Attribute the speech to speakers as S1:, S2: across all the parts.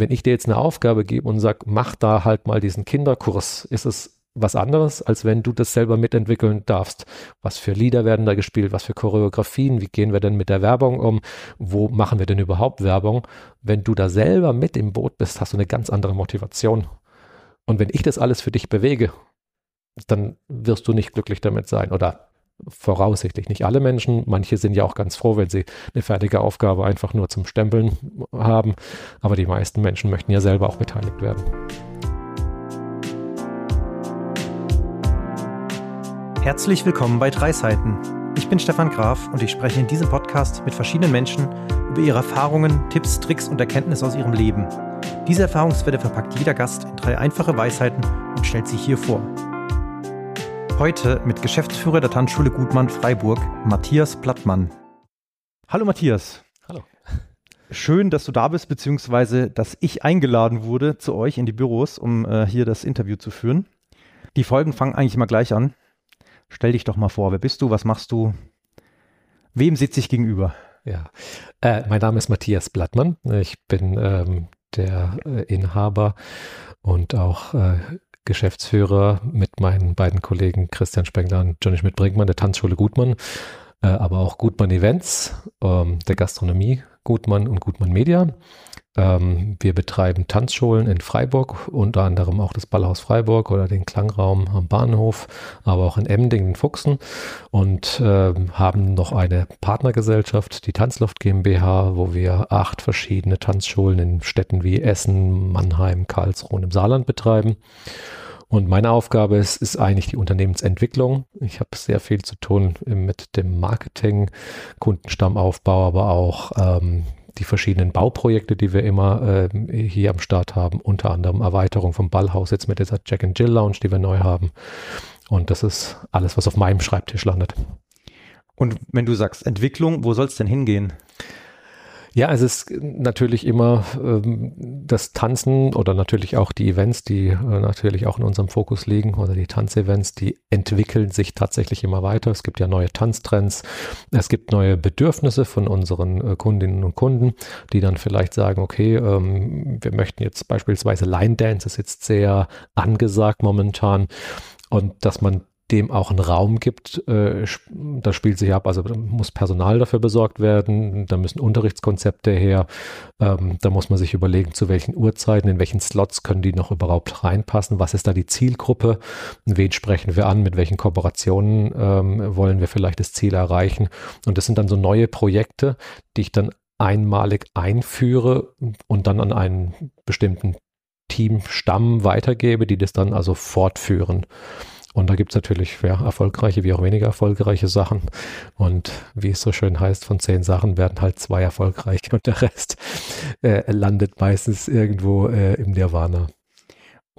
S1: wenn ich dir jetzt eine Aufgabe gebe und sage, mach da halt mal diesen Kinderkurs, ist es was anderes, als wenn du das selber mitentwickeln darfst. Was für Lieder werden da gespielt, was für Choreografien, wie gehen wir denn mit der Werbung um, wo machen wir denn überhaupt Werbung? Wenn du da selber mit im Boot bist, hast du eine ganz andere Motivation. Und wenn ich das alles für dich bewege, dann wirst du nicht glücklich damit sein oder voraussichtlich nicht alle Menschen. Manche sind ja auch ganz froh, wenn sie eine fertige Aufgabe einfach nur zum Stempeln haben. Aber die meisten Menschen möchten ja selber auch beteiligt werden.
S2: Herzlich willkommen bei Drei Seiten. Ich bin Stefan Graf und ich spreche in diesem Podcast mit verschiedenen Menschen über ihre Erfahrungen, Tipps, Tricks und Erkenntnisse aus ihrem Leben. Diese Erfahrungswerte verpackt jeder Gast in drei einfache Weisheiten und stellt sie hier vor. Heute mit Geschäftsführer der Tanzschule Gutmann Freiburg, Matthias Plattmann. Hallo Matthias.
S1: Hallo.
S2: Schön, dass du da bist, beziehungsweise dass ich eingeladen wurde zu euch in die Büros, um äh, hier das Interview zu führen. Die Folgen fangen eigentlich immer gleich an. Stell dich doch mal vor, wer bist du, was machst du, wem sitze ich gegenüber?
S1: Ja, äh, mein Name ist Matthias Blattmann. Ich bin ähm, der äh, Inhaber und auch äh, Geschäftsführer mit meinen beiden Kollegen Christian Spengler und Johnny Schmidt-Brinkmann der Tanzschule Gutmann, äh, aber auch Gutmann Events, ähm, der Gastronomie Gutmann und Gutmann Media. Ähm, wir betreiben Tanzschulen in Freiburg, unter anderem auch das Ballhaus Freiburg oder den Klangraum am Bahnhof, aber auch in Emding, in Fuchsen und äh, haben noch eine Partnergesellschaft, die Tanzluft GmbH, wo wir acht verschiedene Tanzschulen in Städten wie Essen, Mannheim, Karlsruhe und im Saarland betreiben. Und meine Aufgabe ist, ist eigentlich die Unternehmensentwicklung. Ich habe sehr viel zu tun mit dem Marketing, Kundenstammaufbau, aber auch ähm, die verschiedenen Bauprojekte, die wir immer äh, hier am Start haben, unter anderem Erweiterung vom Ballhaus jetzt mit dieser Jack and Jill Lounge, die wir neu haben. Und das ist alles, was auf meinem Schreibtisch landet.
S2: Und wenn du sagst Entwicklung, wo soll es denn hingehen?
S1: Ja, es ist natürlich immer ähm, das Tanzen oder natürlich auch die Events, die äh, natürlich auch in unserem Fokus liegen oder die Tanzevents, die entwickeln sich tatsächlich immer weiter. Es gibt ja neue Tanztrends, es gibt neue Bedürfnisse von unseren äh, Kundinnen und Kunden, die dann vielleicht sagen, okay, ähm, wir möchten jetzt beispielsweise Line Dance ist jetzt sehr angesagt momentan und dass man dem auch einen Raum gibt. Äh, da spielt sich ab, also muss Personal dafür besorgt werden, da müssen Unterrichtskonzepte her, ähm, da muss man sich überlegen, zu welchen Uhrzeiten, in welchen Slots können die noch überhaupt reinpassen, was ist da die Zielgruppe, wen sprechen wir an, mit welchen Kooperationen ähm, wollen wir vielleicht das Ziel erreichen. Und das sind dann so neue Projekte, die ich dann einmalig einführe und dann an einen bestimmten Teamstamm weitergebe, die das dann also fortführen. Und da gibt es natürlich ja, erfolgreiche wie auch weniger erfolgreiche Sachen. Und wie es so schön heißt, von zehn Sachen werden halt zwei erfolgreich und der Rest äh, landet meistens irgendwo äh, im Nirvana.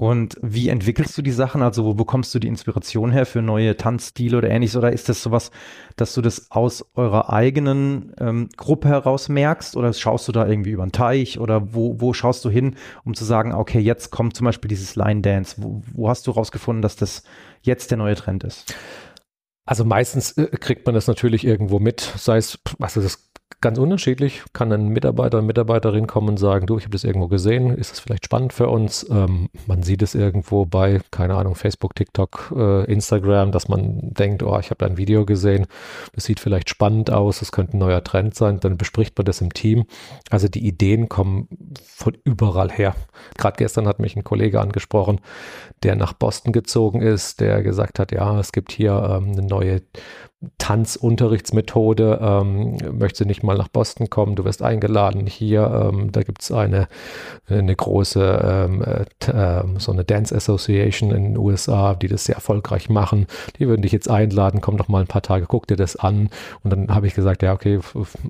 S2: Und wie entwickelst du die Sachen? Also wo bekommst du die Inspiration her für neue Tanzstile oder ähnliches? Oder ist das sowas, dass du das aus eurer eigenen ähm, Gruppe heraus merkst? Oder schaust du da irgendwie über den Teich? Oder wo, wo schaust du hin, um zu sagen, okay, jetzt kommt zum Beispiel dieses Line Dance. Wo, wo hast du rausgefunden, dass das jetzt der neue Trend ist?
S1: Also meistens äh, kriegt man das natürlich irgendwo mit, sei es, also das ganz unterschiedlich. Kann ein Mitarbeiter, eine Mitarbeiterin kommen und sagen, du, ich habe das irgendwo gesehen, ist das vielleicht spannend für uns? Ähm, man sieht es irgendwo bei, keine Ahnung, Facebook, TikTok, äh, Instagram, dass man denkt, oh, ich habe da ein Video gesehen, das sieht vielleicht spannend aus, das könnte ein neuer Trend sein, dann bespricht man das im Team. Also die Ideen kommen von überall her. Gerade gestern hat mich ein Kollege angesprochen, der nach Boston gezogen ist, der gesagt hat, ja, es gibt hier ähm, eine neue Tanzunterrichtsmethode. Ähm, möchtest du nicht mal nach Boston kommen? Du wirst eingeladen hier. Ähm, da gibt es eine, eine große, ähm, äh, so eine Dance Association in den USA, die das sehr erfolgreich machen. Die würden dich jetzt einladen, komm doch mal ein paar Tage, guck dir das an. Und dann habe ich gesagt, ja, okay,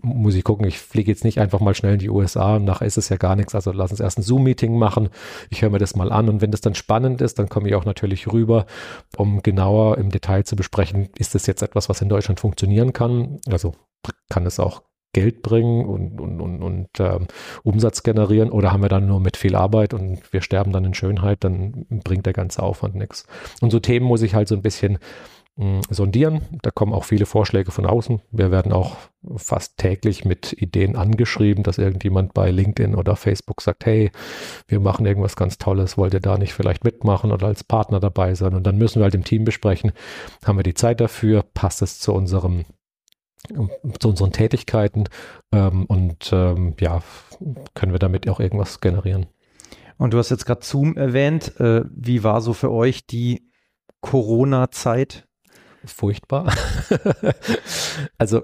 S1: muss ich gucken. Ich fliege jetzt nicht einfach mal schnell in die USA. Nachher ist es ja gar nichts. Also lass uns erst ein Zoom-Meeting machen. Ich höre mir das mal an. Und wenn das dann spannend ist, dann komme ich auch natürlich rüber, um genauer im Detail zu besprechen, ist das jetzt etwas, was in Deutschland funktionieren kann. Also kann es auch Geld bringen und, und, und, und ähm, Umsatz generieren oder haben wir dann nur mit viel Arbeit und wir sterben dann in Schönheit, dann bringt der ganze Aufwand nichts. Und so Themen muss ich halt so ein bisschen mh, sondieren. Da kommen auch viele Vorschläge von außen. Wir werden auch fast täglich mit Ideen angeschrieben, dass irgendjemand bei LinkedIn oder Facebook sagt, hey, wir machen irgendwas ganz Tolles, wollt ihr da nicht vielleicht mitmachen oder als Partner dabei sein? Und dann müssen wir halt im Team besprechen, haben wir die Zeit dafür, passt es zu unserem zu unseren Tätigkeiten ähm, und ähm, ja, können wir damit auch irgendwas generieren.
S2: Und du hast jetzt gerade Zoom erwähnt. Äh, wie war so für euch die Corona-Zeit?
S1: Furchtbar. also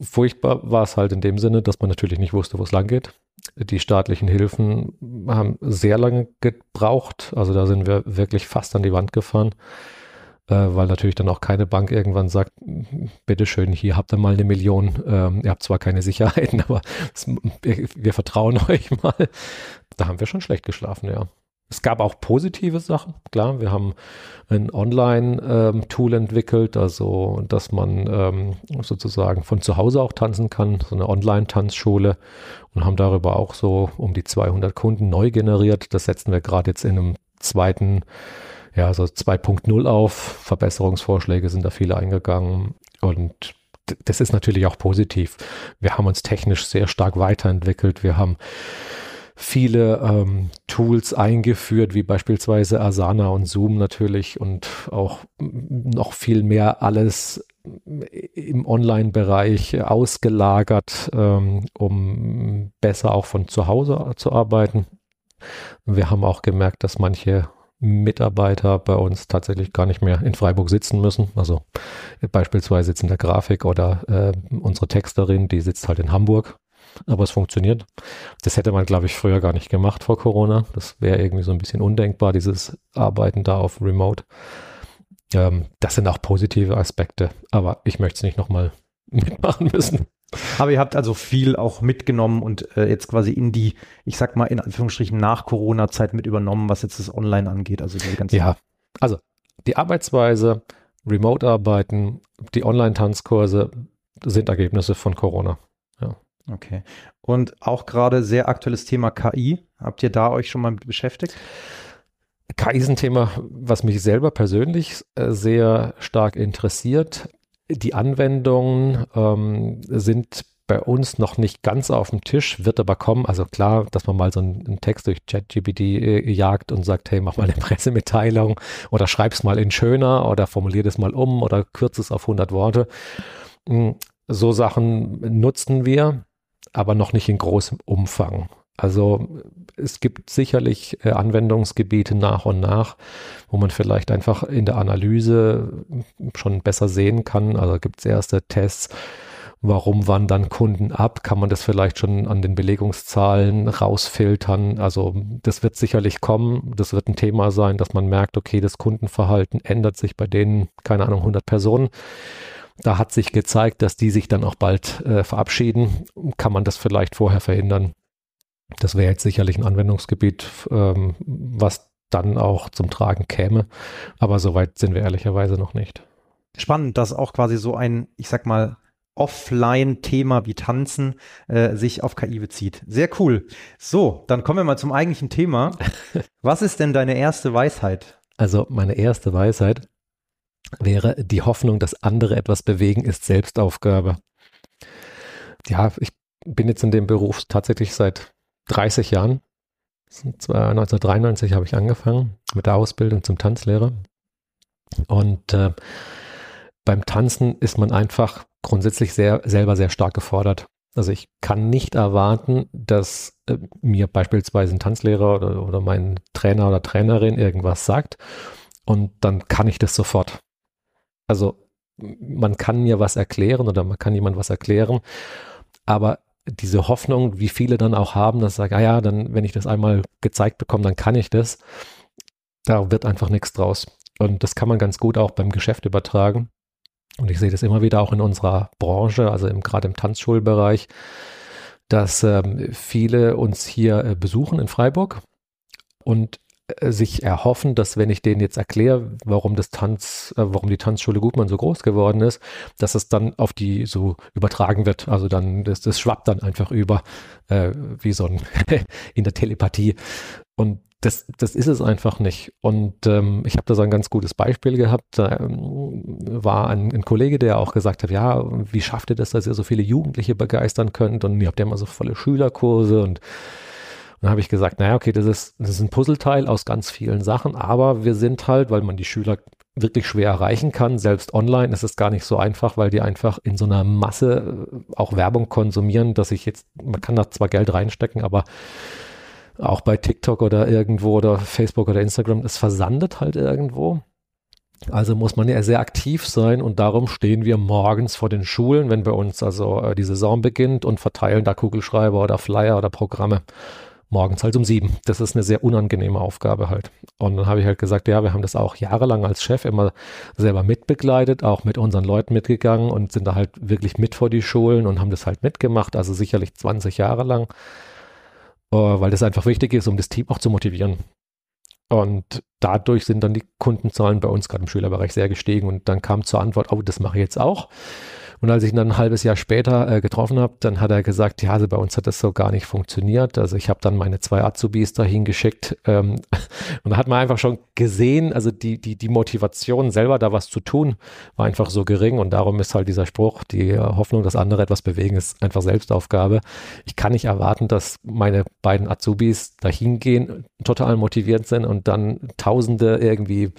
S1: furchtbar war es halt in dem Sinne, dass man natürlich nicht wusste, wo es lang geht. Die staatlichen Hilfen haben sehr lange gebraucht. Also da sind wir wirklich fast an die Wand gefahren weil natürlich dann auch keine Bank irgendwann sagt, bitteschön, hier habt ihr mal eine Million, ähm, ihr habt zwar keine Sicherheiten, aber es, wir, wir, vertrauen euch mal. Da haben wir schon schlecht geschlafen, ja. Es gab auch positive Sachen, klar. Wir haben ein Online-Tool ähm, entwickelt, also dass man ähm, sozusagen von zu Hause auch tanzen kann, so eine Online-Tanzschule und haben darüber auch so um die 200 Kunden neu generiert. Das setzen wir gerade jetzt in einem zweiten ja, so 2.0 auf. Verbesserungsvorschläge sind da viele eingegangen und das ist natürlich auch positiv. Wir haben uns technisch sehr stark weiterentwickelt. Wir haben viele ähm, Tools eingeführt, wie beispielsweise Asana und Zoom natürlich und auch noch viel mehr alles im Online-Bereich ausgelagert, ähm, um besser auch von zu Hause zu arbeiten. Wir haben auch gemerkt, dass manche Mitarbeiter bei uns tatsächlich gar nicht mehr in Freiburg sitzen müssen. Also beispielsweise jetzt in der Grafik oder äh, unsere Texterin, die sitzt halt in Hamburg. Aber es funktioniert. Das hätte man, glaube ich, früher gar nicht gemacht vor Corona. Das wäre irgendwie so ein bisschen undenkbar, dieses Arbeiten da auf Remote. Ähm, das sind auch positive Aspekte. Aber ich möchte es nicht nochmal mitmachen müssen.
S2: Aber ihr habt also viel auch mitgenommen und äh, jetzt quasi in die, ich sag mal in Anführungsstrichen nach Corona-Zeit mit übernommen, was jetzt das Online angeht. Also die
S1: ganze ja, also die Arbeitsweise, Remote-Arbeiten, die Online-Tanzkurse sind Ergebnisse von Corona. Ja.
S2: Okay. Und auch gerade sehr aktuelles Thema KI. Habt ihr da euch schon mal beschäftigt?
S1: KI ist ein Thema, was mich selber persönlich äh, sehr stark interessiert die Anwendungen ähm, sind bei uns noch nicht ganz auf dem Tisch, wird aber kommen. Also klar, dass man mal so einen, einen Text durch ChatGPT äh, jagt und sagt, hey, mach mal eine Pressemitteilung oder schreib's mal in schöner oder formulier das mal um oder kürze es auf 100 Worte. Hm, so Sachen nutzen wir, aber noch nicht in großem Umfang. Also es gibt sicherlich äh, Anwendungsgebiete nach und nach, wo man vielleicht einfach in der Analyse schon besser sehen kann. Also gibt es erste Tests, warum wandern Kunden ab? Kann man das vielleicht schon an den Belegungszahlen rausfiltern? Also das wird sicherlich kommen. Das wird ein Thema sein, dass man merkt, okay, das Kundenverhalten ändert sich bei denen, keine Ahnung, 100 Personen. Da hat sich gezeigt, dass die sich dann auch bald äh, verabschieden. Kann man das vielleicht vorher verhindern? Das wäre jetzt sicherlich ein Anwendungsgebiet, ähm, was dann auch zum Tragen käme. Aber soweit sind wir ehrlicherweise noch nicht.
S2: Spannend, dass auch quasi so ein, ich sag mal, Offline-Thema wie Tanzen äh, sich auf KI bezieht. Sehr cool. So, dann kommen wir mal zum eigentlichen Thema. Was ist denn deine erste Weisheit?
S1: Also meine erste Weisheit wäre, die Hoffnung, dass andere etwas bewegen, ist Selbstaufgabe. Ja, ich bin jetzt in dem Beruf tatsächlich seit 30 Jahren. 1993 habe ich angefangen mit der Ausbildung zum Tanzlehrer. Und äh, beim Tanzen ist man einfach grundsätzlich sehr, selber sehr stark gefordert. Also ich kann nicht erwarten, dass äh, mir beispielsweise ein Tanzlehrer oder, oder mein Trainer oder Trainerin irgendwas sagt und dann kann ich das sofort. Also man kann mir was erklären oder man kann jemand was erklären, aber diese Hoffnung, wie viele dann auch haben, dass sagen, ah ja, dann, wenn ich das einmal gezeigt bekomme, dann kann ich das. Da wird einfach nichts draus. Und das kann man ganz gut auch beim Geschäft übertragen. Und ich sehe das immer wieder auch in unserer Branche, also im, gerade im Tanzschulbereich, dass ähm, viele uns hier äh, besuchen in Freiburg und sich erhoffen, dass wenn ich denen jetzt erkläre, warum das Tanz, äh, warum die Tanzschule Gutmann so groß geworden ist, dass es dann auf die so übertragen wird. Also dann, das, das schwappt dann einfach über, äh, wie so ein in der Telepathie. Und das, das ist es einfach nicht. Und ähm, ich habe da so ein ganz gutes Beispiel gehabt. Da ähm, war ein, ein, Kollege, der auch gesagt hat, ja, wie schafft ihr das, dass ihr so viele Jugendliche begeistern könnt? Und ihr habt ja immer so volle Schülerkurse und dann habe ich gesagt, naja, okay, das ist, das ist ein Puzzleteil aus ganz vielen Sachen, aber wir sind halt, weil man die Schüler wirklich schwer erreichen kann, selbst online ist es gar nicht so einfach, weil die einfach in so einer Masse äh, auch Werbung konsumieren, dass ich jetzt, man kann da zwar Geld reinstecken, aber auch bei TikTok oder irgendwo oder Facebook oder Instagram, es versandet halt irgendwo. Also muss man ja sehr aktiv sein und darum stehen wir morgens vor den Schulen, wenn bei uns also äh, die Saison beginnt und verteilen da Kugelschreiber oder Flyer oder Programme. Morgens halt um sieben. Das ist eine sehr unangenehme Aufgabe halt. Und dann habe ich halt gesagt, ja, wir haben das auch jahrelang als Chef immer selber mitbegleitet, auch mit unseren Leuten mitgegangen und sind da halt wirklich mit vor die Schulen und haben das halt mitgemacht, also sicherlich 20 Jahre lang. Äh, weil das einfach wichtig ist, um das Team auch zu motivieren. Und dadurch sind dann die Kundenzahlen bei uns gerade im Schülerbereich sehr gestiegen und dann kam zur Antwort, oh, das mache ich jetzt auch. Und als ich ihn dann ein halbes Jahr später äh, getroffen habe, dann hat er gesagt, ja, also bei uns hat das so gar nicht funktioniert. Also ich habe dann meine zwei Azubis dahin geschickt ähm, und da hat man einfach schon gesehen, also die, die, die Motivation selber da was zu tun, war einfach so gering und darum ist halt dieser Spruch, die Hoffnung, dass andere etwas bewegen, ist einfach Selbstaufgabe. Ich kann nicht erwarten, dass meine beiden Azubis dahin gehen, total motiviert sind und dann tausende irgendwie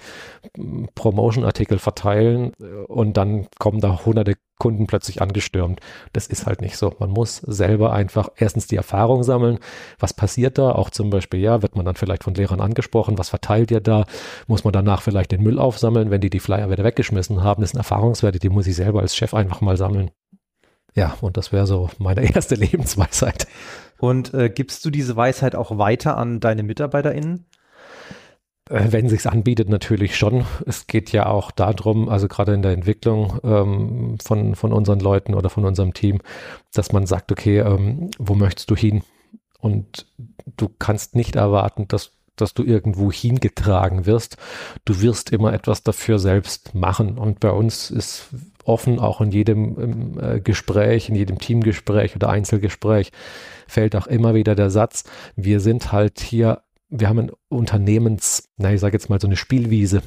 S1: Promotion-Artikel verteilen und dann kommen da hunderte Kunden plötzlich angestürmt. Das ist halt nicht so. Man muss selber einfach erstens die Erfahrung sammeln. Was passiert da? Auch zum Beispiel, ja, wird man dann vielleicht von Lehrern angesprochen. Was verteilt ihr da? Muss man danach vielleicht den Müll aufsammeln, wenn die die Flyer wieder weggeschmissen haben? Das sind Erfahrungswerte, die muss ich selber als Chef einfach mal sammeln. Ja, und das wäre so meine erste Lebensweisheit.
S2: Und äh, gibst du diese Weisheit auch weiter an deine MitarbeiterInnen?
S1: Äh, wenn sich's anbietet, natürlich schon. Es geht ja auch darum, also gerade in der Entwicklung ähm, von, von unseren Leuten oder von unserem Team, dass man sagt, okay, ähm, wo möchtest du hin? Und du kannst nicht erwarten, dass, dass du irgendwo hingetragen wirst. Du wirst immer etwas dafür selbst machen. Und bei uns ist offen, auch in jedem äh, Gespräch, in jedem Teamgespräch oder Einzelgespräch, fällt auch immer wieder der Satz, wir sind halt hier wir haben ein Unternehmens, na, ich sage jetzt mal so eine Spielwiese.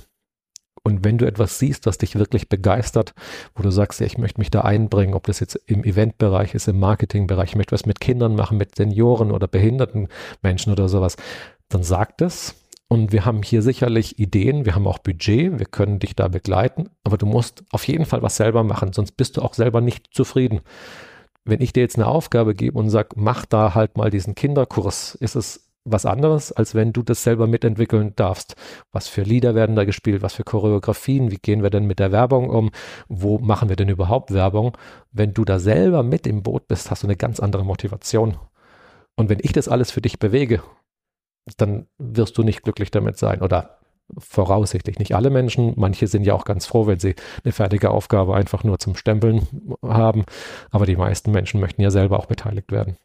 S1: Und wenn du etwas siehst, was dich wirklich begeistert, wo du sagst, ja, ich möchte mich da einbringen, ob das jetzt im Eventbereich ist, im Marketingbereich, ich möchte was mit Kindern machen, mit Senioren oder behinderten Menschen oder sowas, dann sag das. Und wir haben hier sicherlich Ideen, wir haben auch Budget, wir können dich da begleiten, aber du musst auf jeden Fall was selber machen, sonst bist du auch selber nicht zufrieden. Wenn ich dir jetzt eine Aufgabe gebe und sag, mach da halt mal diesen Kinderkurs, ist es was anderes, als wenn du das selber mitentwickeln darfst. Was für Lieder werden da gespielt, was für Choreografien, wie gehen wir denn mit der Werbung um, wo machen wir denn überhaupt Werbung? Wenn du da selber mit im Boot bist, hast du eine ganz andere Motivation. Und wenn ich das alles für dich bewege, dann wirst du nicht glücklich damit sein oder voraussichtlich nicht alle Menschen. Manche sind ja auch ganz froh, wenn sie eine fertige Aufgabe einfach nur zum Stempeln haben. Aber die meisten Menschen möchten ja selber auch beteiligt werden.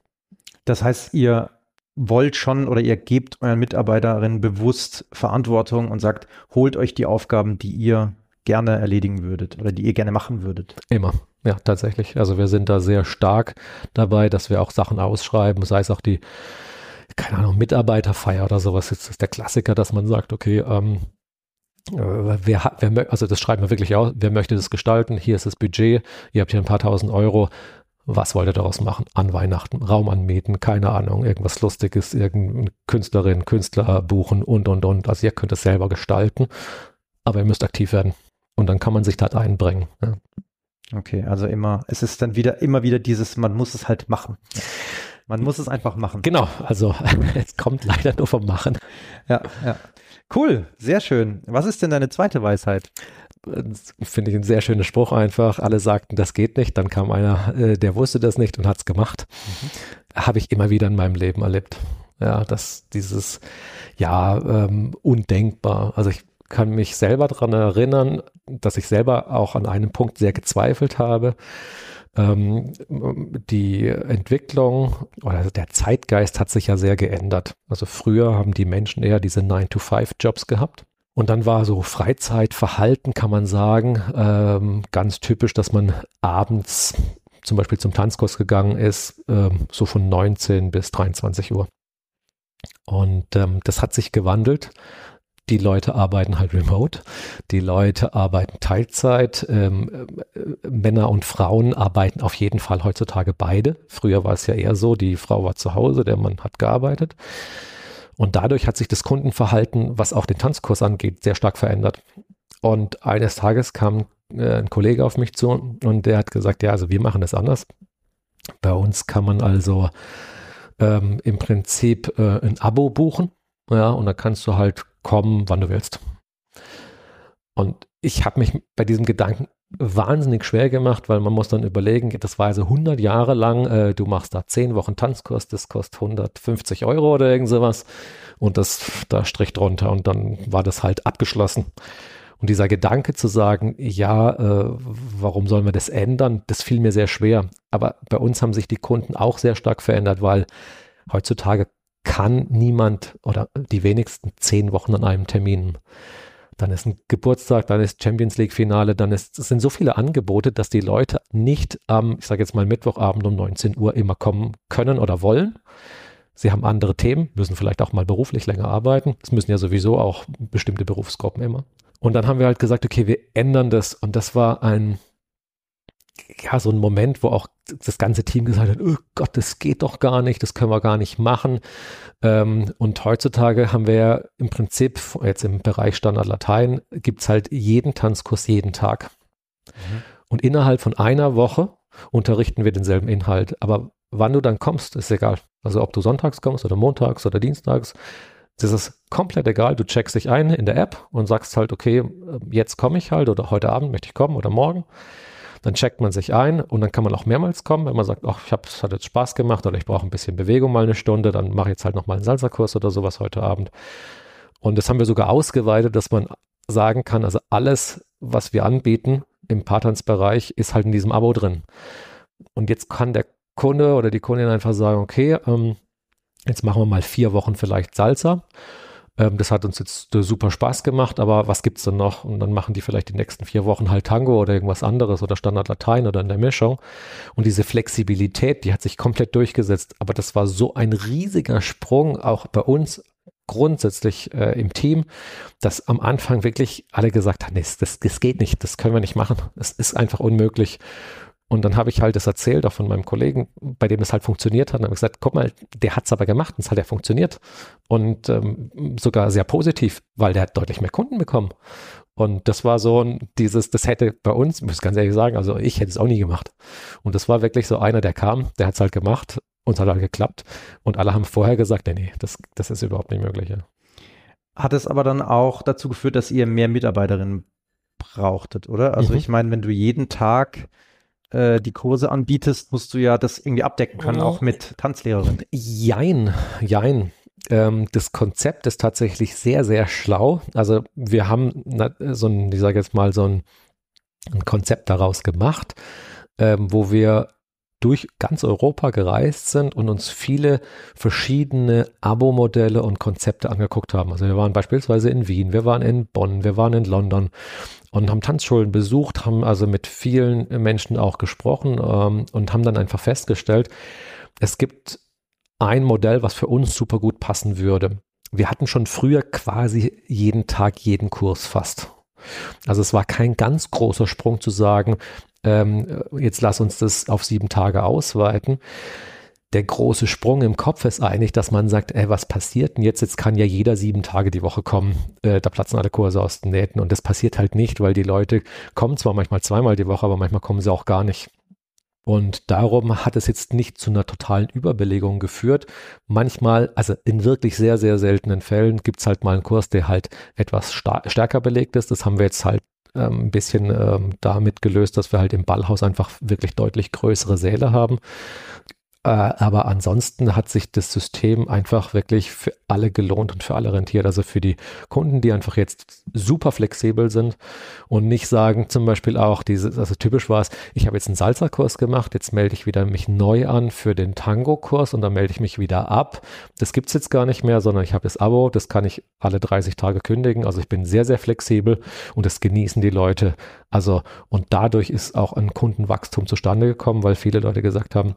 S2: Das heißt, ihr wollt schon oder ihr gebt euren Mitarbeiterinnen bewusst Verantwortung und sagt, holt euch die Aufgaben, die ihr gerne erledigen würdet oder die ihr gerne machen würdet.
S1: Immer. Ja, tatsächlich. Also wir sind da sehr stark dabei, dass wir auch Sachen ausschreiben, sei es auch die, keine Ahnung, Mitarbeiterfeier oder sowas. Das ist der Klassiker, dass man sagt, okay, ähm, äh, Wer, wer, also das schreiben wir wirklich aus, wer möchte das gestalten, hier ist das Budget, ihr habt hier ein paar tausend Euro, was wollt ihr daraus machen? An Weihnachten, Raum anmieten, keine Ahnung, irgendwas Lustiges, irgendeine Künstlerin, Künstler buchen und, und, und. Also ihr könnt es selber gestalten, aber ihr müsst aktiv werden. Und dann kann man sich da einbringen. Ja.
S2: Okay, also immer, es ist dann wieder, immer wieder dieses, man muss es halt machen. Man muss es einfach machen.
S1: Genau, also es kommt leider nur vom Machen.
S2: Ja, ja. Cool, sehr schön. Was ist denn deine zweite Weisheit?
S1: Finde ich ein sehr schöner Spruch einfach. Alle sagten, das geht nicht. Dann kam einer, äh, der wusste das nicht und hat es gemacht. Mhm. Habe ich immer wieder in meinem Leben erlebt. Ja, dass dieses, ja, ähm, undenkbar. Also ich kann mich selber daran erinnern, dass ich selber auch an einem Punkt sehr gezweifelt habe. Ähm, die Entwicklung oder der Zeitgeist hat sich ja sehr geändert. Also früher haben die Menschen eher diese 9-to-5-Jobs gehabt. Und dann war so Freizeitverhalten, kann man sagen, ähm, ganz typisch, dass man abends zum Beispiel zum Tanzkurs gegangen ist, ähm, so von 19 bis 23 Uhr. Und ähm, das hat sich gewandelt. Die Leute arbeiten halt remote, die Leute arbeiten Teilzeit, ähm, äh, Männer und Frauen arbeiten auf jeden Fall heutzutage beide. Früher war es ja eher so, die Frau war zu Hause, der Mann hat gearbeitet. Und dadurch hat sich das Kundenverhalten, was auch den Tanzkurs angeht, sehr stark verändert. Und eines Tages kam äh, ein Kollege auf mich zu und der hat gesagt, ja, also wir machen das anders. Bei uns kann man also ähm, im Prinzip äh, ein Abo buchen, ja, und da kannst du halt kommen, wann du willst. Und ich habe mich bei diesem Gedanken wahnsinnig schwer gemacht, weil man muss dann überlegen, das war also 100 Jahre lang, äh, du machst da 10 Wochen Tanzkurs, das kostet 150 Euro oder irgend sowas und das, da strich drunter und dann war das halt abgeschlossen. Und dieser Gedanke zu sagen, ja, äh, warum sollen wir das ändern, das fiel mir sehr schwer. Aber bei uns haben sich die Kunden auch sehr stark verändert, weil heutzutage kann niemand oder die wenigsten zehn Wochen an einem Termin. Dann ist ein Geburtstag, dann ist Champions League Finale, dann ist, es sind so viele Angebote, dass die Leute nicht am, ich sage jetzt mal Mittwochabend um 19 Uhr immer kommen können oder wollen. Sie haben andere Themen, müssen vielleicht auch mal beruflich länger arbeiten. Es müssen ja sowieso auch bestimmte Berufsgruppen immer. Und dann haben wir halt gesagt, okay, wir ändern das. Und das war ein, ja, so ein Moment, wo auch das ganze Team gesagt hat, oh Gott, das geht doch gar nicht, das können wir gar nicht machen. Ähm, und heutzutage haben wir ja im Prinzip, jetzt im Bereich Standard Latein, gibt es halt jeden Tanzkurs jeden Tag. Mhm. Und innerhalb von einer Woche unterrichten wir denselben Inhalt. Aber wann du dann kommst, ist egal. Also ob du sonntags kommst oder montags oder dienstags, das ist komplett egal. Du checkst dich ein in der App und sagst halt, okay, jetzt komme ich halt oder heute Abend möchte ich kommen oder morgen. Dann checkt man sich ein und dann kann man auch mehrmals kommen, wenn man sagt, ach, ich habe es hat jetzt Spaß gemacht oder ich brauche ein bisschen Bewegung mal eine Stunde, dann mache ich jetzt halt noch mal einen Salsa-Kurs oder sowas heute Abend. Und das haben wir sogar ausgeweitet, dass man sagen kann, also alles, was wir anbieten im Paartanzbereich, ist halt in diesem Abo drin. Und jetzt kann der Kunde oder die Kundin einfach sagen, okay, ähm, Jetzt machen wir mal vier Wochen vielleicht Salsa. Ähm, das hat uns jetzt äh, super Spaß gemacht, aber was gibt es denn noch? Und dann machen die vielleicht die nächsten vier Wochen halt Tango oder irgendwas anderes oder Standard Latein oder in der Mischung. Und diese Flexibilität, die hat sich komplett durchgesetzt. Aber das war so ein riesiger Sprung, auch bei uns grundsätzlich äh, im Team, dass am Anfang wirklich alle gesagt haben, nee, das, das geht nicht, das können wir nicht machen, es ist einfach unmöglich. Und dann habe ich halt das erzählt, auch von meinem Kollegen, bei dem es halt funktioniert hat. Und habe gesagt, guck mal, der hat es aber gemacht und es hat ja funktioniert. Und ähm, sogar sehr positiv, weil der hat deutlich mehr Kunden bekommen. Und das war so ein, dieses, das hätte bei uns, muss ich ganz ehrlich sagen, also ich hätte es auch nie gemacht. Und das war wirklich so einer, der kam, der hat es halt gemacht und es hat halt geklappt. Und alle haben vorher gesagt, nee, nee, das, das ist überhaupt nicht möglich. Ja.
S2: Hat es aber dann auch dazu geführt, dass ihr mehr Mitarbeiterinnen brauchtet, oder? Also mhm. ich meine, wenn du jeden Tag äh, die Kurse anbietest, musst du ja das irgendwie abdecken können, auch mit Tanzlehrerin.
S1: Jein, jein. Ähm, das Konzept ist tatsächlich sehr, sehr schlau. Also wir haben so ein, ich sage jetzt mal, so ein, ein Konzept daraus gemacht, ähm, wo wir durch ganz Europa gereist sind und uns viele verschiedene Abo-Modelle und Konzepte angeguckt haben. Also wir waren beispielsweise in Wien, wir waren in Bonn, wir waren in London und haben Tanzschulen besucht, haben also mit vielen Menschen auch gesprochen ähm, und haben dann einfach festgestellt, es gibt ein Modell, was für uns super gut passen würde. Wir hatten schon früher quasi jeden Tag jeden Kurs fast. Also es war kein ganz großer Sprung zu sagen, ähm, jetzt lass uns das auf sieben Tage ausweiten. Der große Sprung im Kopf ist eigentlich, dass man sagt, ey, was passiert denn jetzt? Jetzt kann ja jeder sieben Tage die Woche kommen. Äh, da platzen alle Kurse aus den Nähten. Und das passiert halt nicht, weil die Leute kommen zwar manchmal zweimal die Woche, aber manchmal kommen sie auch gar nicht. Und darum hat es jetzt nicht zu einer totalen Überbelegung geführt. Manchmal, also in wirklich sehr, sehr seltenen Fällen, gibt es halt mal einen Kurs, der halt etwas stärker belegt ist. Das haben wir jetzt halt ähm, ein bisschen ähm, damit gelöst, dass wir halt im Ballhaus einfach wirklich deutlich größere Säle haben. Äh, aber ansonsten hat sich das System einfach wirklich für alle gelohnt und für alle rentiert. Also für die Kunden, die einfach jetzt super flexibel sind und nicht sagen, zum Beispiel auch dieses, also typisch war es, ich habe jetzt einen Salsa-Kurs gemacht, jetzt melde ich wieder mich neu an für den Tango-Kurs und dann melde ich mich wieder ab. Das gibt es jetzt gar nicht mehr, sondern ich habe das Abo, das kann ich alle 30 Tage kündigen. Also ich bin sehr, sehr flexibel und das genießen die Leute. Also und dadurch ist auch ein Kundenwachstum zustande gekommen, weil viele Leute gesagt haben,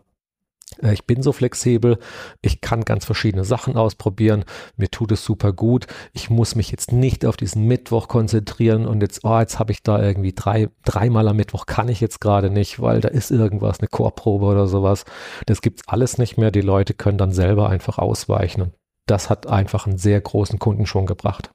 S1: ich bin so flexibel, ich kann ganz verschiedene Sachen ausprobieren, mir tut es super gut. Ich muss mich jetzt nicht auf diesen Mittwoch konzentrieren und jetzt, oh, jetzt habe ich da irgendwie drei, dreimal am Mittwoch kann ich jetzt gerade nicht, weil da ist irgendwas, eine Chorprobe oder sowas. Das gibt's alles nicht mehr. Die Leute können dann selber einfach ausweichen und das hat einfach einen sehr großen Kunden schon gebracht.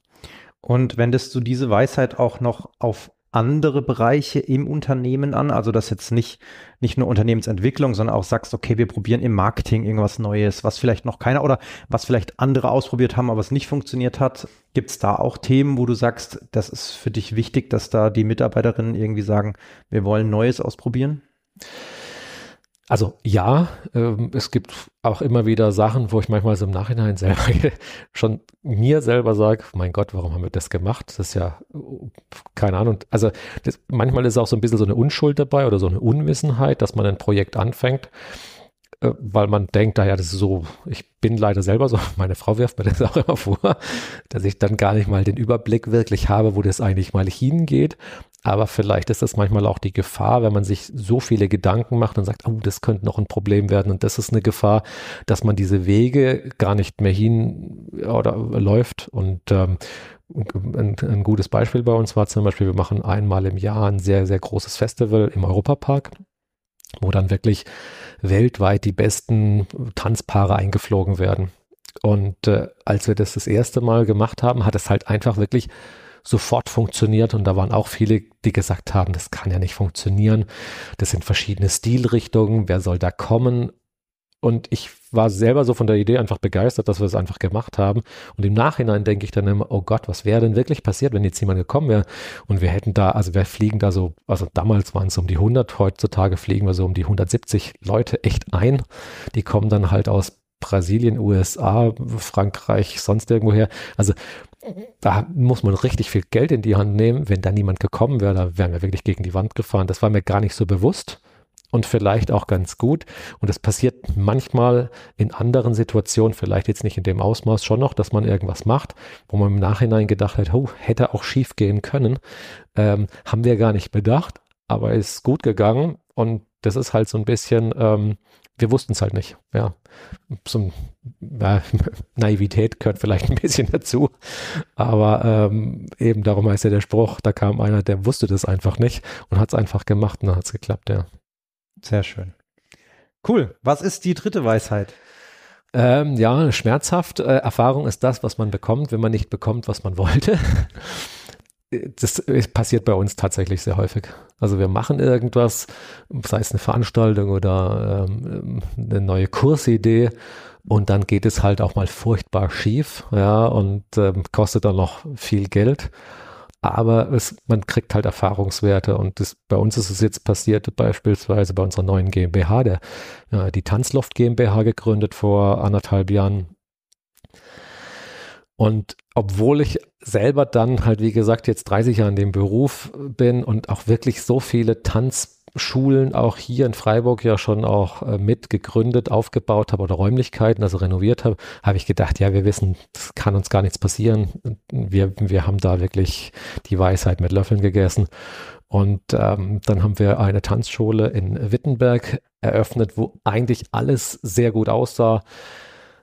S2: Und wendest du diese Weisheit auch noch auf andere Bereiche im Unternehmen an? Also das jetzt nicht, nicht nur Unternehmensentwicklung, sondern auch sagst, okay, wir probieren im Marketing irgendwas Neues, was vielleicht noch keiner oder was vielleicht andere ausprobiert haben, aber es nicht funktioniert hat. Gibt es da auch Themen, wo du sagst, das ist für dich wichtig, dass da die Mitarbeiterinnen irgendwie sagen, wir wollen Neues ausprobieren?
S1: Also ja, ähm, es gibt auch immer wieder Sachen, wo ich manchmal so im Nachhinein selber schon mir selber sage, mein Gott, warum haben wir das gemacht? Das ist ja, keine Ahnung. Also das, manchmal ist auch so ein bisschen so eine Unschuld dabei oder so eine Unwissenheit, dass man ein Projekt anfängt äh, weil man denkt, naja, das ist so, ich bin leider selber so, meine Frau wirft mir das auch immer vor, dass ich dann gar nicht mal den Überblick wirklich habe, wo das eigentlich mal hingeht. Aber vielleicht ist das manchmal auch die Gefahr, wenn man sich so viele Gedanken macht und sagt, oh, das könnte noch ein Problem werden und das ist eine Gefahr, dass man diese Wege gar nicht mehr hin oder läuft. Und ähm, ein, ein gutes Beispiel bei uns war zum Beispiel, wir machen einmal im Jahr ein sehr, sehr großes Festival im Europapark, wo dann wirklich weltweit die besten Tanzpaare eingeflogen werden. Und äh, als wir das das erste Mal gemacht haben, hat es halt einfach wirklich sofort funktioniert und da waren auch viele, die gesagt haben, das kann ja nicht funktionieren. Das sind verschiedene Stilrichtungen, wer soll da kommen? Und ich war selber so von der Idee einfach begeistert, dass wir es einfach gemacht haben. Und im Nachhinein denke ich dann immer, oh Gott, was wäre denn wirklich passiert, wenn jetzt jemand gekommen wäre und wir hätten da, also wir fliegen da so, also damals waren es um die 100, heutzutage fliegen wir so um die 170 Leute echt ein. Die kommen dann halt aus Brasilien, USA, Frankreich, sonst irgendwo her. Also da muss man richtig viel Geld in die Hand nehmen. Wenn da niemand gekommen wäre, da wären wir wirklich gegen die Wand gefahren. Das war mir gar nicht so bewusst und vielleicht auch ganz gut. Und das passiert manchmal in anderen Situationen, vielleicht jetzt nicht in dem Ausmaß schon noch, dass man irgendwas macht, wo man im Nachhinein gedacht hat, oh, hätte auch schief gehen können. Ähm, haben wir gar nicht bedacht, aber ist gut gegangen. Und das ist halt so ein bisschen, ähm, wir wussten es halt nicht. Ja, so äh, Naivität gehört vielleicht ein bisschen dazu, aber ähm, eben darum heißt ja der Spruch, da kam einer, der wusste das einfach nicht und hat es einfach gemacht und dann hat es geklappt, ja.
S2: Sehr schön. Cool. Was ist die dritte Weisheit?
S1: Ähm, ja, schmerzhaft. Äh, Erfahrung ist das, was man bekommt, wenn man nicht bekommt, was man wollte. Das passiert bei uns tatsächlich sehr häufig. Also wir machen irgendwas, sei es eine Veranstaltung oder ähm, eine neue Kursidee und dann geht es halt auch mal furchtbar schief, ja, und ähm, kostet dann noch viel Geld aber es, man kriegt halt Erfahrungswerte und das, bei uns ist es jetzt passiert, beispielsweise bei unserer neuen GmbH, der, ja, die Tanzloft GmbH gegründet vor anderthalb Jahren. Und obwohl ich selber dann halt, wie gesagt, jetzt 30 Jahre in dem Beruf bin und auch wirklich so viele Tanz Schulen auch hier in Freiburg ja schon auch äh, mit gegründet, aufgebaut habe oder Räumlichkeiten, also renoviert habe, habe ich gedacht, ja, wir wissen, das kann uns gar nichts passieren. Wir, wir haben da wirklich die Weisheit mit Löffeln gegessen. Und ähm, dann haben wir eine Tanzschule in Wittenberg eröffnet, wo eigentlich alles sehr gut aussah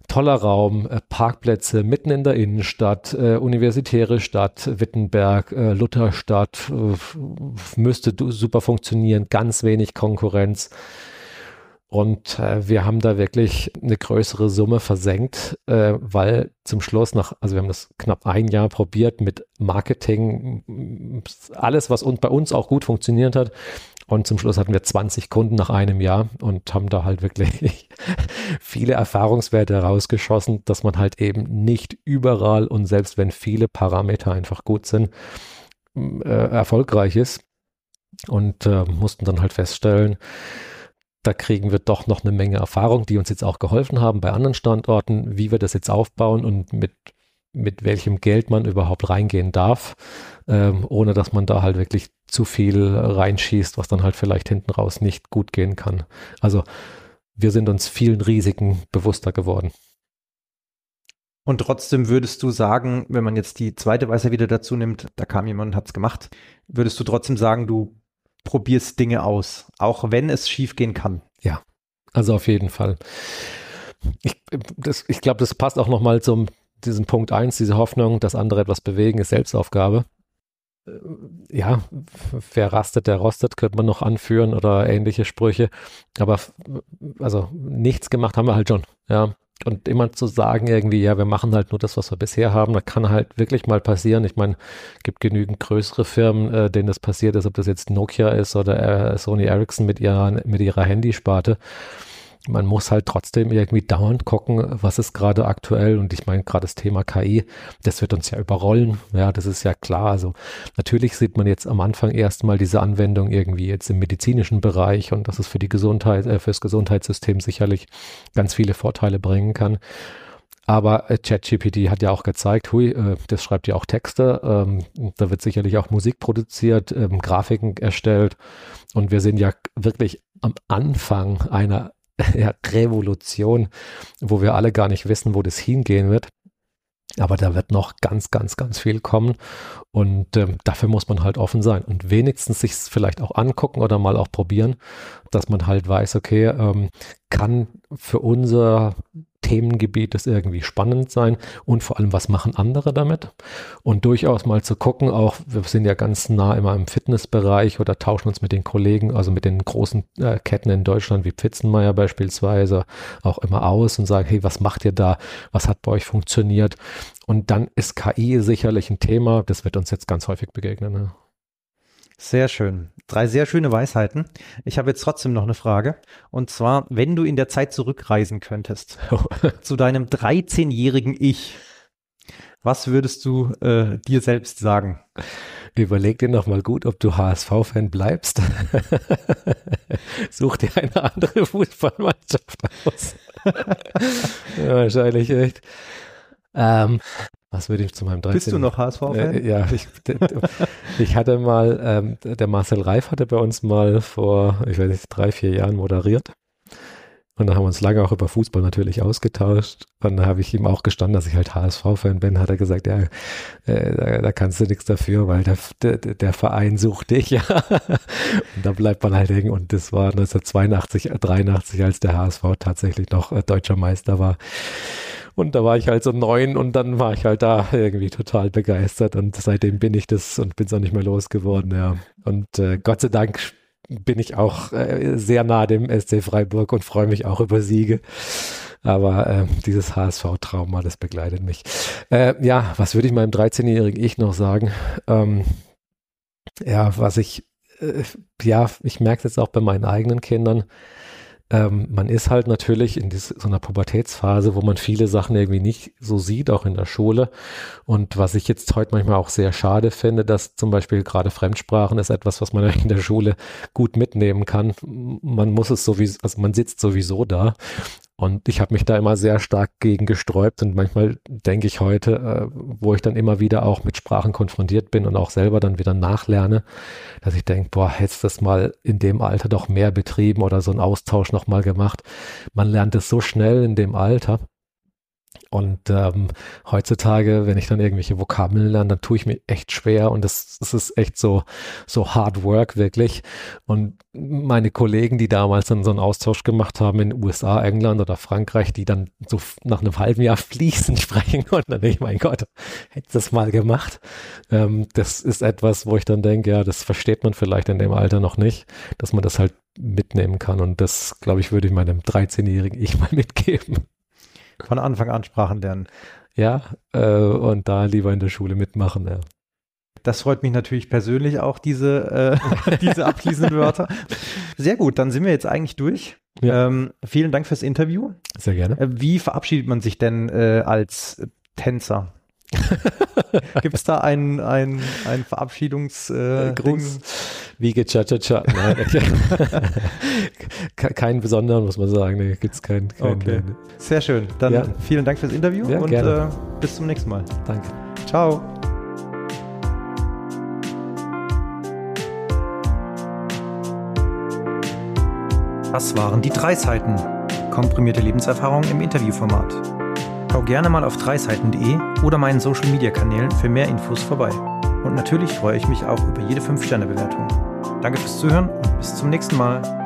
S1: toller Raum, äh, Parkplätze mitten in der Innenstadt, äh, universitäre Stadt, Wittenberg, äh, Lutherstadt, äh, müsste super funktionieren, ganz wenig Konkurrenz. Und äh, wir haben da wirklich eine größere Summe versenkt, äh, weil zum Schluss nach, also wir haben das knapp ein Jahr probiert mit Marketing, alles, was bei uns auch gut funktioniert hat, und zum Schluss hatten wir 20 Kunden nach einem Jahr und haben da halt wirklich viele Erfahrungswerte rausgeschossen, dass man halt eben nicht überall und selbst wenn viele Parameter einfach gut sind, äh, erfolgreich ist. Und äh, mussten dann halt feststellen, da kriegen wir doch noch eine Menge Erfahrung, die uns jetzt auch geholfen haben bei anderen Standorten, wie wir das jetzt aufbauen und mit mit welchem Geld man überhaupt reingehen darf, ähm, ohne dass man da halt wirklich zu viel reinschießt, was dann halt vielleicht hinten raus nicht gut gehen kann. Also wir sind uns vielen Risiken bewusster geworden.
S2: Und trotzdem würdest du sagen, wenn man jetzt die zweite Weise wieder dazu nimmt, da kam jemand und hat es gemacht, würdest du trotzdem sagen, du probierst Dinge aus, auch wenn es schief gehen kann?
S1: Ja, Also auf jeden Fall. Ich, ich glaube, das passt auch nochmal zum diesem Punkt 1, diese Hoffnung, dass andere etwas bewegen, ist Selbstaufgabe. Äh, ja, wer rastet, der rostet, könnte man noch anführen oder ähnliche Sprüche. Aber also nichts gemacht haben wir halt schon. Ja, und immer zu sagen irgendwie, ja, wir machen halt nur das, was wir bisher haben, da kann halt wirklich mal passieren. Ich meine, gibt genügend größere Firmen, äh, denen das passiert ist, ob das jetzt Nokia ist oder äh, Sony Ericsson mit ihrer, mit ihrer Handysparte man muss halt trotzdem irgendwie dauernd gucken, was ist gerade aktuell. Und ich meine, gerade das Thema KI, das wird uns ja überrollen. Ja, das ist ja klar. Also natürlich sieht man jetzt am Anfang erstmal diese Anwendung irgendwie jetzt im medizinischen Bereich und dass es für die Gesundheit, äh, fürs Gesundheitssystem sicherlich ganz viele Vorteile bringen kann. Aber äh, ChatGPT hat ja auch gezeigt, hui, äh, das schreibt ja auch Texte, ähm, da wird sicherlich auch Musik produziert, ähm, Grafiken erstellt und wir sind ja wirklich am Anfang einer ja, Revolution, wo wir alle gar nicht wissen, wo das hingehen wird. Aber da wird noch ganz, ganz, ganz viel kommen. Und ähm, dafür muss man halt offen sein und wenigstens sich vielleicht auch angucken oder mal auch probieren, dass man halt weiß, okay, ähm, kann für unser Themengebiet das irgendwie spannend sein und vor allem, was machen andere damit? Und durchaus mal zu gucken, auch wir sind ja ganz nah immer im Fitnessbereich oder tauschen uns mit den Kollegen, also mit den großen äh, Ketten in Deutschland wie Pfitzenmeier beispielsweise auch immer aus und sagen, hey, was macht ihr da? Was hat bei euch funktioniert? Und dann ist KI sicherlich ein Thema, das wird uns jetzt ganz häufig begegnen. Ne?
S2: Sehr schön. Drei sehr schöne Weisheiten. Ich habe jetzt trotzdem noch eine Frage. Und zwar, wenn du in der Zeit zurückreisen könntest zu deinem 13-jährigen Ich, was würdest du äh, dir selbst sagen?
S1: Überleg dir nochmal gut, ob du HSV-Fan bleibst. Such dir eine andere Fußballmannschaft aus. ja, wahrscheinlich echt. Ähm, was würde ich zu meinem 13.
S2: Bist du noch HSV-Fan?
S1: Äh, ja, ich, ich, hatte mal, ähm, der Marcel Reif hatte bei uns mal vor, ich weiß nicht, drei, vier Jahren moderiert. Und da haben wir uns lange auch über Fußball natürlich ausgetauscht. Und da habe ich ihm auch gestanden, dass ich halt HSV-Fan bin. Hat er gesagt, ja, äh, da, da, kannst du nichts dafür, weil der, der, der Verein sucht dich. Ja. und da bleibt man halt hängen. Und das war 1982, 83, als der HSV tatsächlich noch äh, deutscher Meister war. Und da war ich halt so neun und dann war ich halt da irgendwie total begeistert und seitdem bin ich das und bin es auch nicht mehr losgeworden, ja. Und äh, Gott sei Dank bin ich auch äh, sehr nah dem SC Freiburg und freue mich auch über Siege. Aber äh, dieses HSV-Trauma, das begleitet mich. Äh, ja, was würde ich meinem 13-jährigen Ich noch sagen? Ähm, ja, was ich, äh, ja, ich merke es jetzt auch bei meinen eigenen Kindern ähm, man ist halt natürlich in so einer Pubertätsphase, wo man viele Sachen irgendwie nicht so sieht, auch in der Schule. Und was ich jetzt heute manchmal auch sehr schade finde, dass zum Beispiel gerade Fremdsprachen ist etwas, was man in der Schule gut mitnehmen kann. Man muss es sowieso, also man sitzt sowieso da und ich habe mich da immer sehr stark gegen gesträubt und manchmal denke ich heute, äh, wo ich dann immer wieder auch mit Sprachen konfrontiert bin und auch selber dann wieder nachlerne, dass ich denke, boah, hättest das mal in dem Alter doch mehr betrieben oder so einen Austausch nochmal gemacht. Man lernt es so schnell in dem Alter. Und ähm, heutzutage, wenn ich dann irgendwelche Vokabeln lerne, dann tue ich mir echt schwer und das, das ist echt so, so hard work wirklich. Und meine Kollegen, die damals dann so einen Austausch gemacht haben in USA, England oder Frankreich, die dann so nach einem halben Jahr fließend sprechen konnten, dann denke ich, mein Gott, hätte das mal gemacht. Ähm, das ist etwas, wo ich dann denke, ja, das versteht man vielleicht in dem Alter noch nicht, dass man das halt mitnehmen kann. Und das, glaube ich, würde ich meinem 13-jährigen Ich mal mitgeben.
S2: Von Anfang an Sprachen lernen.
S1: Ja, äh, und da lieber in der Schule mitmachen, ja.
S2: Das freut mich natürlich persönlich auch, diese, äh, diese abschließenden Wörter. Sehr gut, dann sind wir jetzt eigentlich durch. Ja. Ähm, vielen Dank fürs Interview.
S1: Sehr gerne.
S2: Äh, wie verabschiedet man sich denn äh, als Tänzer? Gibt es da einen, einen, einen Verabschiedungsgruß? Äh,
S1: Wiege Cha-Cha-Cha. keinen besonderen, muss man sagen. Nee, gibt es keinen. Kein,
S2: okay. Sehr schön. Dann ja. vielen Dank fürs Interview ja, und äh, bis zum nächsten Mal.
S1: Danke.
S2: Ciao. Das waren die drei Seiten. Komprimierte Lebenserfahrung im Interviewformat. Schau gerne mal auf dreiseiten.de oder meinen Social Media Kanälen für mehr Infos vorbei. Und natürlich freue ich mich auch über jede 5-Sterne-Bewertung. Danke fürs Zuhören und bis zum nächsten Mal.